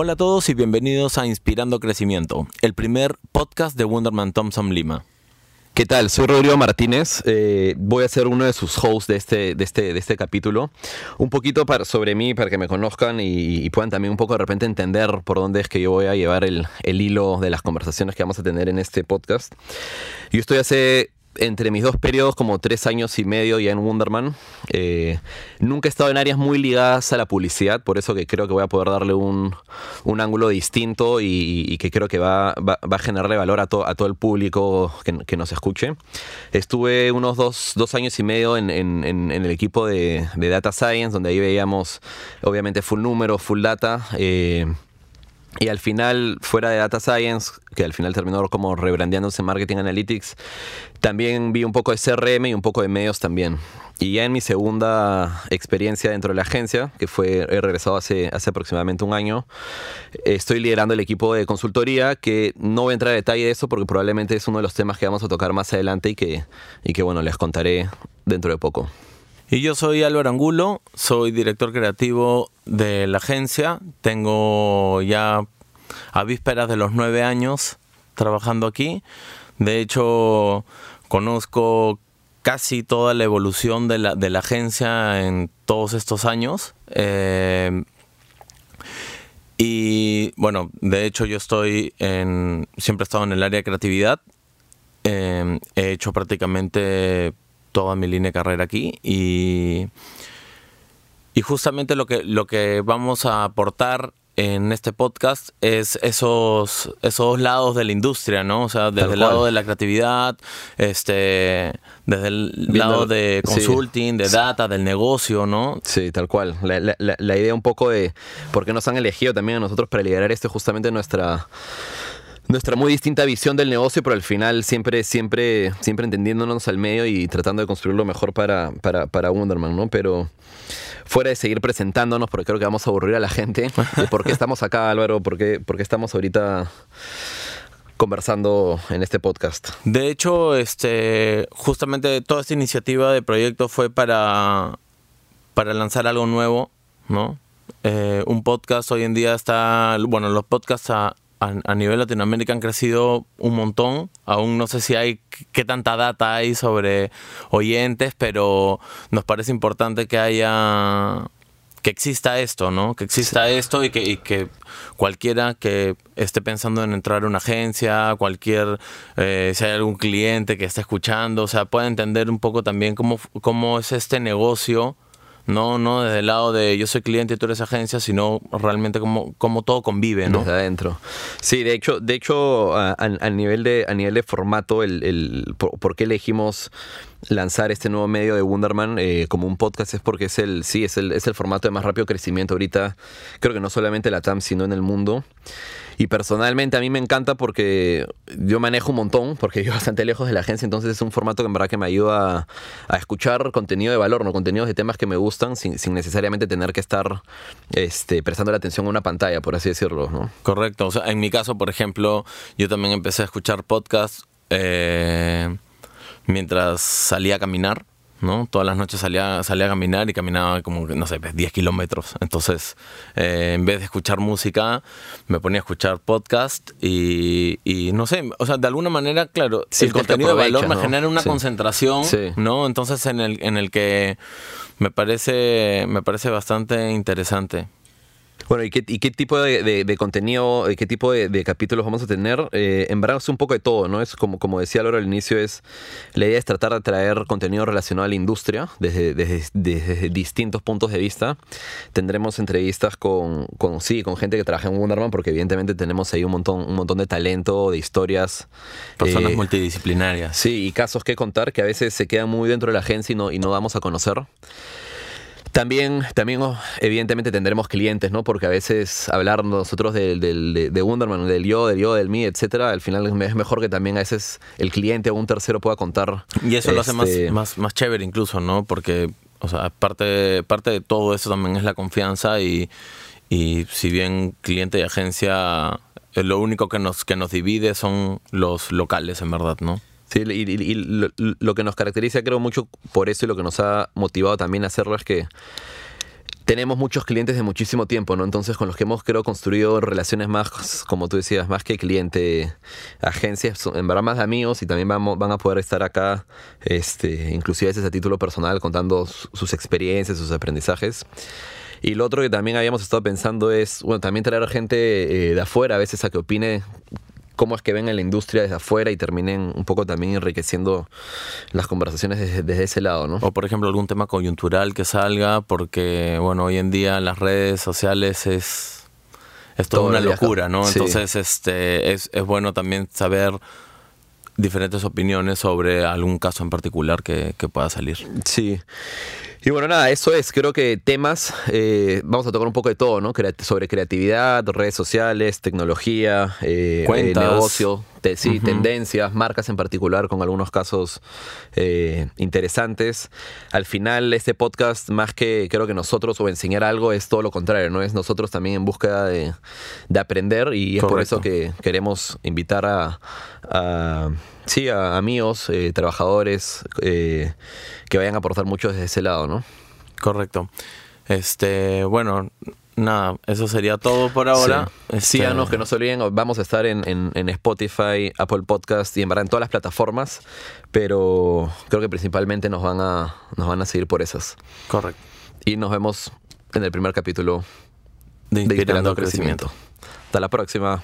Hola a todos y bienvenidos a Inspirando Crecimiento, el primer podcast de Wonderman Thompson Lima. ¿Qué tal? Soy Rodrigo Martínez. Eh, voy a ser uno de sus hosts de este, de este, de este capítulo. Un poquito sobre mí, para que me conozcan y, puedan también un poco de repente entender por dónde es que yo voy a llevar el, el hilo de las conversaciones que vamos a tener en este podcast. Yo estoy hace entre mis dos periodos, como tres años y medio ya en Wonderman, eh, nunca he estado en áreas muy ligadas a la publicidad, por eso que creo que voy a poder darle un, un ángulo distinto y, que creo que va, va, a generarle valor a, a todo el público que, nos escuche. Estuve unos dos, dos años y medio en, en, en el equipo de, de, Data Science, donde ahí veíamos obviamente full número, full data. Eh, y al final, fuera de Data Science, que al final terminó como rebrandeándose en Marketing Analytics, también vi un poco de CRM y un poco de medios también. Y ya en mi segunda experiencia dentro de la agencia, que fue, he regresado hace, hace aproximadamente un año, estoy liderando el equipo de consultoría, que no voy a entrar a detalle de eso porque probablemente es uno de los temas que vamos a tocar más adelante y que, y que bueno, les contaré dentro de poco. Y yo soy Álvaro Angulo, soy director creativo de la agencia. Tengo ya a vísperas de los nueve años trabajando aquí. De hecho, conozco casi toda la evolución de la, de la agencia en todos estos años. Eh, y bueno, de hecho yo estoy en, siempre he estado en el área de creatividad. Eh, he hecho prácticamente toda mi línea de carrera aquí y, y justamente lo que, lo que vamos a aportar en este podcast es esos, esos lados de la industria, ¿no? O sea, desde el lado de la creatividad, este, desde el lado de consulting, de data, del negocio, ¿no? Sí, tal cual. La, la, la, idea un poco de por qué nos han elegido también a nosotros para liderar esto justamente nuestra nuestra muy distinta visión del negocio, pero al final siempre, siempre, siempre entendiéndonos al medio y tratando de construir lo mejor para, para, para Wonderman, ¿no? Pero fuera de seguir presentándonos, porque creo que vamos a aburrir a la gente, por qué estamos acá, Álvaro, por qué, por qué estamos ahorita conversando en este podcast. De hecho, este, justamente toda esta iniciativa de proyecto fue para, para lanzar algo nuevo, ¿no? Eh, un podcast hoy en día está, bueno, los podcasts a, nivel Latinoamérica han crecido un montón. Aún no sé si hay qué tanta data hay sobre oyentes, pero nos parece importante que haya que exista esto, ¿no? Que exista esto y que, que, cualquiera que esté pensando en entrar a una agencia, cualquier, eh, si hay algún cliente que esté escuchando, o sea, pueda entender un poco también cómo, cómo es este negocio no, no desde el lado de yo soy cliente y tú eres agencia, sino realmente como, como todo convive, ¿no? Desde adentro. Sí, de hecho, de hecho a, nivel, de, a nivel de formato, el, el por, qué elegimos lanzar este nuevo medio de Wonderman eh, como un podcast es porque es el, sí, es el, es el formato de más rápido crecimiento ahorita, creo que no solamente en la TAM, sino en el mundo. Y personalmente a mí me encanta porque yo manejo un montón, porque yo bastante lejos de la agencia, entonces es un formato que en verdad que me ayuda a, escuchar contenido de valor, no contenidos de temas que me gustan sin, necesariamente tener que estar este, prestando la atención a una pantalla, por así decirlo. Correcto. O sea, en mi caso, por ejemplo, yo también empecé a escuchar podcasts eh, mientras salía a caminar. ¿No? Todas las noches salía, salía a caminar y caminaba como, no sé, 10 pues, kilómetros. Entonces, eh, en vez de escuchar música, me ponía a escuchar podcast y, y no sé, o sea, de alguna manera, claro, el contenido de valor me genera una concentración, ¿no? Entonces, en el, en el que me parece, me parece bastante interesante. Bueno, ¿y qué, tipo de, contenido, qué tipo de, capítulos vamos a tener? Eh, en verdad es un poco de todo, ¿no? Es como, como decía Laura al inicio, es la idea es tratar de traer contenido relacionado a la industria desde, desde, distintos puntos de vista. Tendremos entrevistas con, con, sí, con gente que trabaja en Wonderman, porque evidentemente tenemos ahí un montón, un montón de talento, de historias. Personas eh, multidisciplinarias. Sí, y casos que contar que a veces se quedan muy dentro de la agencia y no, y no damos a conocer. También, también oh, evidentemente tendremos clientes, ¿no? Porque a veces hablar nosotros del, del, de Wonderman, del yo, del yo, del mí, etcétera, al final es mejor que también a veces el cliente o un tercero pueda contar. Y eso lo hace más, este, más, más chévere incluso, ¿no? Porque, o sea, parte, parte de todo eso también es la confianza y, y si bien cliente y agencia, eh, lo único que nos, que nos divide son los locales, en verdad, ¿no? Sí, y, lo, que nos caracteriza, creo, mucho por eso y lo que nos ha motivado también a hacerlo es que tenemos muchos clientes de muchísimo tiempo, ¿no? Entonces, con los que hemos, creo, construido relaciones más, como tú decías, más que cliente, agencias, en verdad más de amigos y también vamos, van a poder estar acá, este, inclusive a veces a título personal, contando sus experiencias, sus aprendizajes. Y lo otro que también habíamos estado pensando es, bueno, también traer gente eh, de afuera a veces a que opine cómo es que ven en la industria desde afuera y terminen un poco también enriqueciendo las conversaciones desde, ese lado, ¿no? O por ejemplo algún tema coyuntural que salga, porque bueno, hoy en día las redes sociales es, es toda una locura, ¿no? Entonces este es, es bueno también saber diferentes opiniones sobre algún caso en particular que, que pueda salir. Sí. Y bueno, nada, eso es. Creo que temas, eh, vamos a tocar un poco de todo, ¿no? sobre creatividad, redes sociales, tecnología, eh, eh negocio, sí, tendencias, marcas en particular, con algunos casos eh, interesantes. Al final, este podcast, más que creo que nosotros o enseñar algo, es todo lo contrario, ¿no? Es nosotros también en búsqueda de, aprender y es por eso que queremos invitar a, a sí, a amigos, trabajadores que vayan a aportar mucho desde ese lado, ¿no? Correcto. Este, bueno, nada, eso sería todo por ahora. Sí. Síganos, este, que no se olviden, vamos a estar en, Spotify, Apple Podcast y en verdad en todas las plataformas, pero creo que principalmente nos van a, nos van a seguir por esas. Correcto. Y nos vemos en el primer capítulo de Inspirando, Crecimiento. Hasta la próxima.